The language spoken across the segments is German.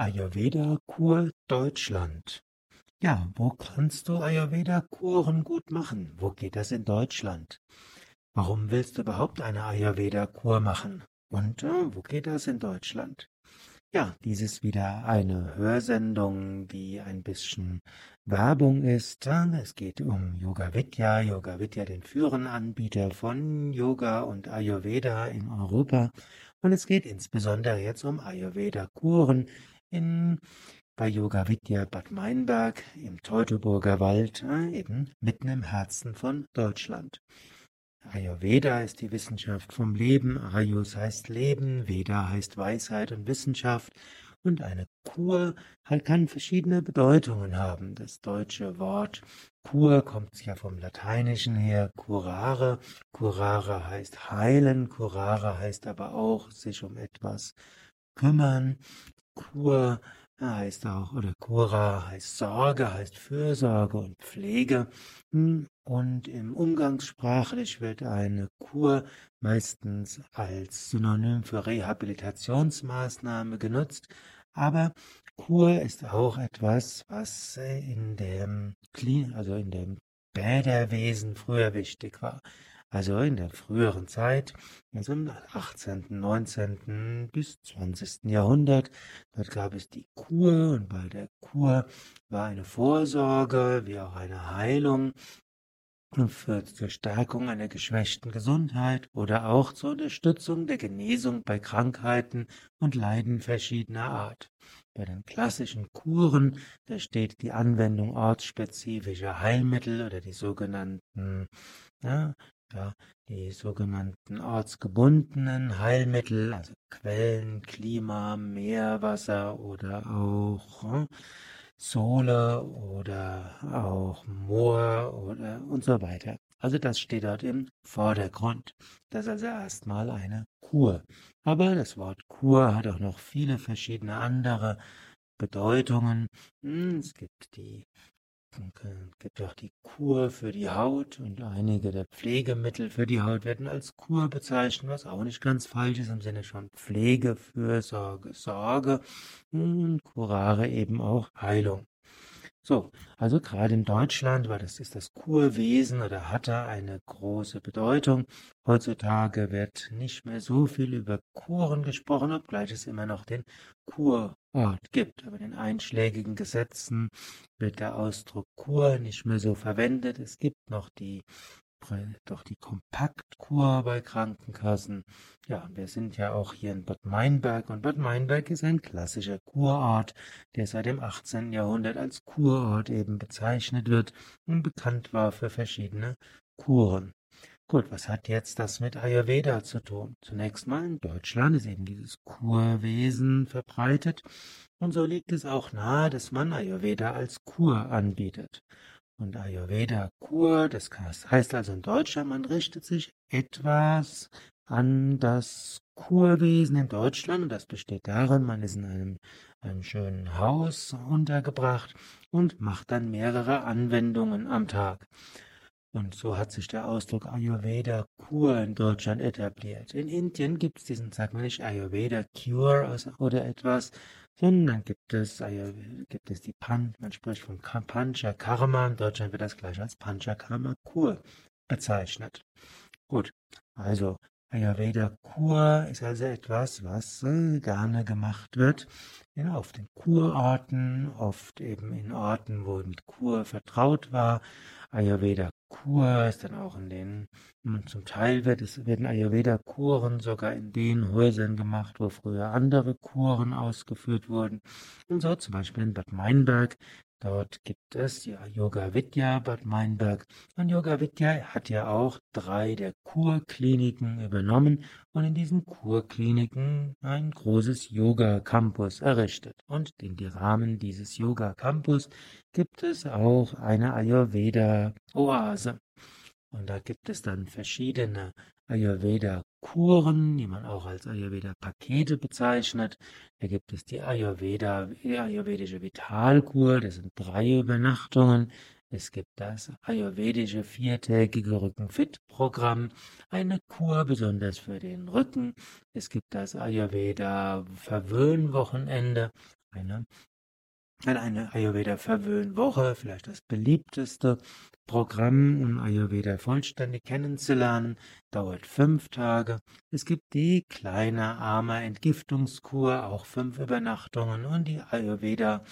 Ayurveda-Kur Deutschland. Ja, wo kannst du Ayurveda-Kuren gut machen? Wo geht das in Deutschland? Warum willst du überhaupt eine Ayurveda-Kur machen? Und äh, wo geht das in Deutschland? Ja, dies ist wieder eine Hörsendung, die ein bisschen Werbung ist. Es geht um Yoga Vidya, Yoga Vidya, den führenden Anbieter von Yoga und Ayurveda in Europa. Und es geht insbesondere jetzt um Ayurveda-Kuren in, bei Yoga Vidya Bad Meinberg im Teutoburger Wald, eben mitten im Herzen von Deutschland. Ayurveda ist die Wissenschaft vom Leben, Ayus heißt Leben, Veda heißt Weisheit und Wissenschaft und eine Kur kann verschiedene Bedeutungen haben. Das deutsche Wort Kur kommt ja vom Lateinischen her, curare. Curare heißt heilen, curare heißt aber auch sich um etwas kümmern. Kur heißt auch, oder Cura heißt Sorge, heißt Fürsorge und Pflege. Hm, und im Umgangssprachlich wird eine Kur meistens als Synonym für Rehabilitationsmaßnahme genutzt. Aber Kur ist auch etwas, was in dem, also in dem Bäderwesen früher wichtig war. Also in der früheren Zeit, also im 18., 19. bis 20. Jahrhundert, dort gab es die Kur und bei der Kur war eine Vorsorge wie auch eine Heilung für zur Stärkung einer geschwächten Gesundheit oder auch zur Unterstützung der Genesung bei Krankheiten und Leiden verschiedener Art. Bei den klassischen Kuren, da steht die Anwendung ortsspezifischer Heilmittel oder die sogenannten ja, ja, die sogenannten ortsgebundenen Heilmittel, also Quellen, Klima, Meerwasser oder auch hm, Sohle oder auch Moor oder und so weiter. Also das steht dort im Vordergrund. Das ist also erstmal eine Kur. Aber das Wort Kur hat auch noch viele verschiedene andere Bedeutungen. Hm, es gibt die es gibt auch die Kur für die Haut und einige der Pflegemittel für die Haut werden als Kur bezeichnet, was auch nicht ganz falsch ist im Sinne von Pflege, Fürsorge, Sorge und Curare eben auch Heilung. So, also gerade in Deutschland war das ist das Kurwesen oder hatte eine große Bedeutung. Heutzutage wird nicht mehr so viel über Kuren gesprochen, obgleich es immer noch den Kurort gibt. Aber in einschlägigen Gesetzen wird der Ausdruck Kur nicht mehr so verwendet. Es gibt noch die doch die Kompaktkur bei Krankenkassen. Ja, wir sind ja auch hier in Bad Meinberg und Bad Meinberg ist ein klassischer Kurort, der seit dem 18. Jahrhundert als Kurort eben bezeichnet wird und bekannt war für verschiedene Kuren. Gut, was hat jetzt das mit Ayurveda zu tun? Zunächst mal in Deutschland ist eben dieses Kurwesen verbreitet und so liegt es auch nahe, dass man Ayurveda als Kur anbietet. Und Ayurveda Kur, das heißt also in Deutschland, man richtet sich etwas an das Kurwesen in Deutschland. Und das besteht darin, man ist in einem, einem schönen Haus untergebracht und macht dann mehrere Anwendungen am Tag. Und so hat sich der Ausdruck Ayurveda Kur in Deutschland etabliert. In Indien gibt es diesen, sagt man nicht Ayurveda Cure oder etwas, sondern gibt es, gibt es die Pan, man spricht von Pancha Karma, in Deutschland wird das gleich als Pancha Karma Kur bezeichnet. Gut, also Ayurveda Kur ist also etwas, was äh, gerne gemacht wird ja, auf den Kurorten, oft eben in Orten, wo mit Kur vertraut war. Ayurveda Kur ist dann auch in den, zum Teil wird es, werden Ayurveda-Kuren sogar in den Häusern gemacht, wo früher andere Kuren ausgeführt wurden. Und so zum Beispiel in Bad Meinberg Dort gibt es ja Yoga Vidya Bad Meinberg. Und Yoga Vidya hat ja auch drei der Kurkliniken übernommen und in diesen Kurkliniken ein großes Yoga Campus errichtet. Und in die Rahmen dieses Yoga Campus gibt es auch eine Ayurveda Oase. Und da gibt es dann verschiedene Ayurveda-Kuren, die man auch als Ayurveda-Pakete bezeichnet. Da gibt es die Ayurveda, die ayurvedische Vitalkur, das sind drei Übernachtungen. Es gibt das ayurvedische viertägige Rücken-Fit-Programm, eine Kur besonders für den Rücken. Es gibt das Ayurveda Verwöhnwochenende eine eine Ayurveda-Verwöhnwoche, vielleicht das beliebteste Programm, um Ayurveda vollständig kennenzulernen, dauert fünf Tage. Es gibt die kleine arme Entgiftungskur, auch fünf Übernachtungen und die Ayurveda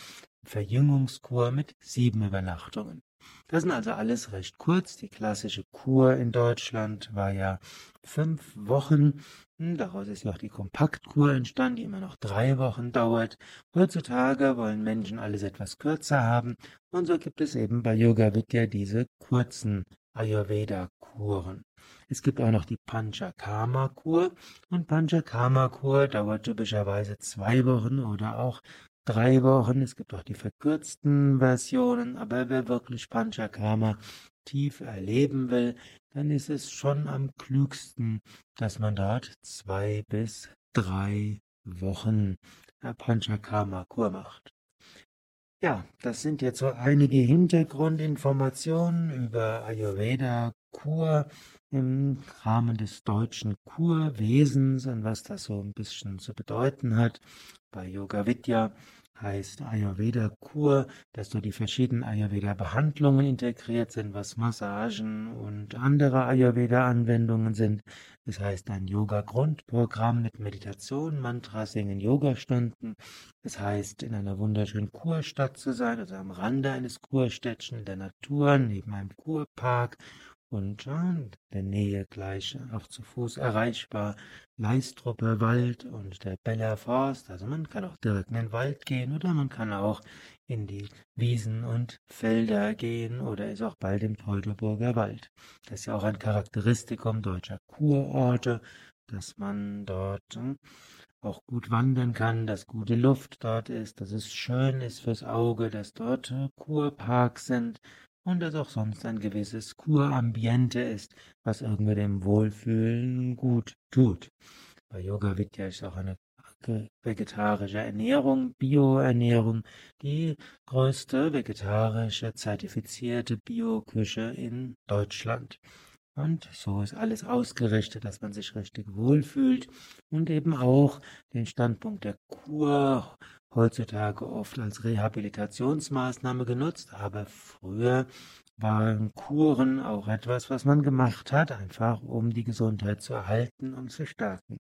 Verjüngungskur mit sieben Übernachtungen. Das sind also alles recht kurz. Die klassische Kur in Deutschland war ja fünf Wochen. Daraus ist ja auch die Kompaktkur entstanden, die immer noch drei Wochen dauert. Heutzutage wollen Menschen alles etwas kürzer haben. Und so gibt es eben bei Yoga Vidya diese kurzen Ayurveda-Kuren. Es gibt auch noch die Panchakarma-Kur. Und Panchakarma-Kur dauert typischerweise zwei Wochen oder auch drei Wochen. Es gibt auch die verkürzten Versionen, aber wer wirklich Panchakarma tief erleben will, dann ist es schon am klügsten, dass man dort zwei bis drei Wochen Panchakarma-Kur macht. Ja, das sind jetzt so einige Hintergrundinformationen über Ayurveda Kur im Rahmen des deutschen Kurwesens und was das so ein bisschen zu bedeuten hat. Bei Yoga Vidya heißt Ayurveda Kur, dass dort die verschiedenen Ayurveda Behandlungen integriert sind, was Massagen und andere Ayurveda Anwendungen sind. Das heißt ein Yoga Grundprogramm mit Meditation, Mantra singen, Yogastunden. Das heißt in einer wunderschönen Kurstadt zu sein, also am Rande eines Kurstädtchen in der Natur, neben einem Kurpark und in der Nähe gleich auch zu Fuß erreichbar Leistrupper Wald und der Beller Forst. Also man kann auch direkt in den Wald gehen oder man kann auch in die Wiesen und Felder gehen oder ist auch bald im Teutoburger Wald. Das ist ja auch ein Charakteristikum deutscher Kurorte, dass man dort hm, auch gut wandern kann, dass gute Luft dort ist, dass es schön ist fürs Auge, dass dort äh, Kurparks sind, und dass auch sonst ein gewisses Kurambiente ist, was irgendwie dem Wohlfühlen gut tut. Bei Yoga Vidya ist auch eine vegetarische Ernährung, Bioernährung, die größte vegetarische zertifizierte Bioküche in Deutschland. Und so ist alles ausgerichtet, dass man sich richtig wohlfühlt und eben auch den Standpunkt der Kur heutzutage oft als Rehabilitationsmaßnahme genutzt, aber früher waren Kuren auch etwas, was man gemacht hat, einfach um die Gesundheit zu erhalten und zu stärken.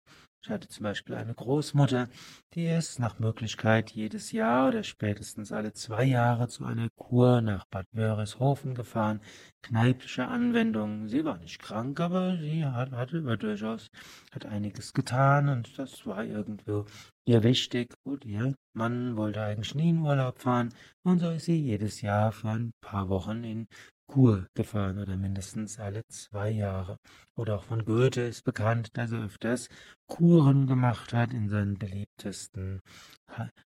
Ich hatte zum Beispiel eine Großmutter, die ist nach Möglichkeit jedes Jahr oder spätestens alle zwei Jahre zu einer Kur nach Bad Wörishofen gefahren. Kneipische Anwendung. Sie war nicht krank, aber sie hat, hatte über durchaus hat einiges getan und das war irgendwo ihr wichtig. Gut, ihr Mann wollte eigentlich nie in Urlaub fahren und so ist sie jedes Jahr für ein paar Wochen in Kur gefahren oder mindestens alle zwei Jahre. Oder auch von Goethe ist bekannt, dass er öfters Kuren gemacht hat in seinen beliebtesten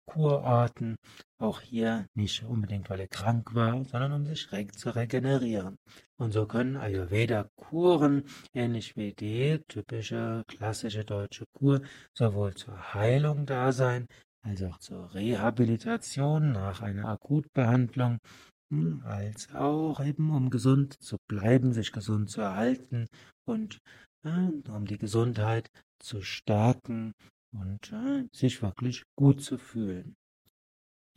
Kurorten. Auch hier nicht unbedingt, weil er krank war, sondern um sich zu regenerieren. Und so können Ayurveda-Kuren, ähnlich wie die typische klassische deutsche Kur, sowohl zur Heilung da sein, als auch zur Rehabilitation nach einer Akutbehandlung als auch eben um gesund zu bleiben, sich gesund zu erhalten und äh, um die Gesundheit zu stärken und äh, sich wirklich gut zu fühlen.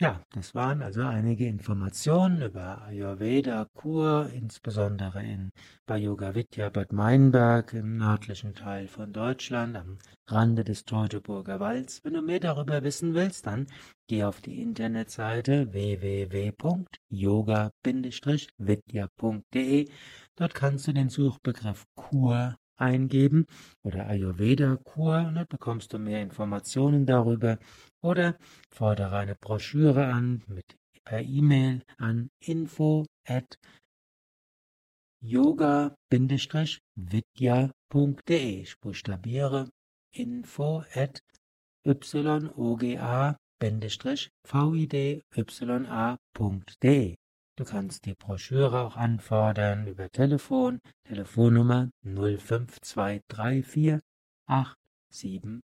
Ja, das waren also einige Informationen über Ayurveda Kur, insbesondere in bei Yoga Vidya Bad Meinberg im nördlichen Teil von Deutschland am Rande des Teutoburger Walds. Wenn du mehr darüber wissen willst, dann geh auf die Internetseite www.yoga-vidya.de. Dort kannst du den Suchbegriff Kur eingeben oder Ayurveda-Kur und dann bekommst du mehr Informationen darüber oder fordere eine Broschüre an mit per E-Mail an info at yoga-vidya.de. Ich buchstabiere info at yoga-vidya.de. Du kannst die Broschüre auch anfordern über Telefon, Telefonnummer 05234 870.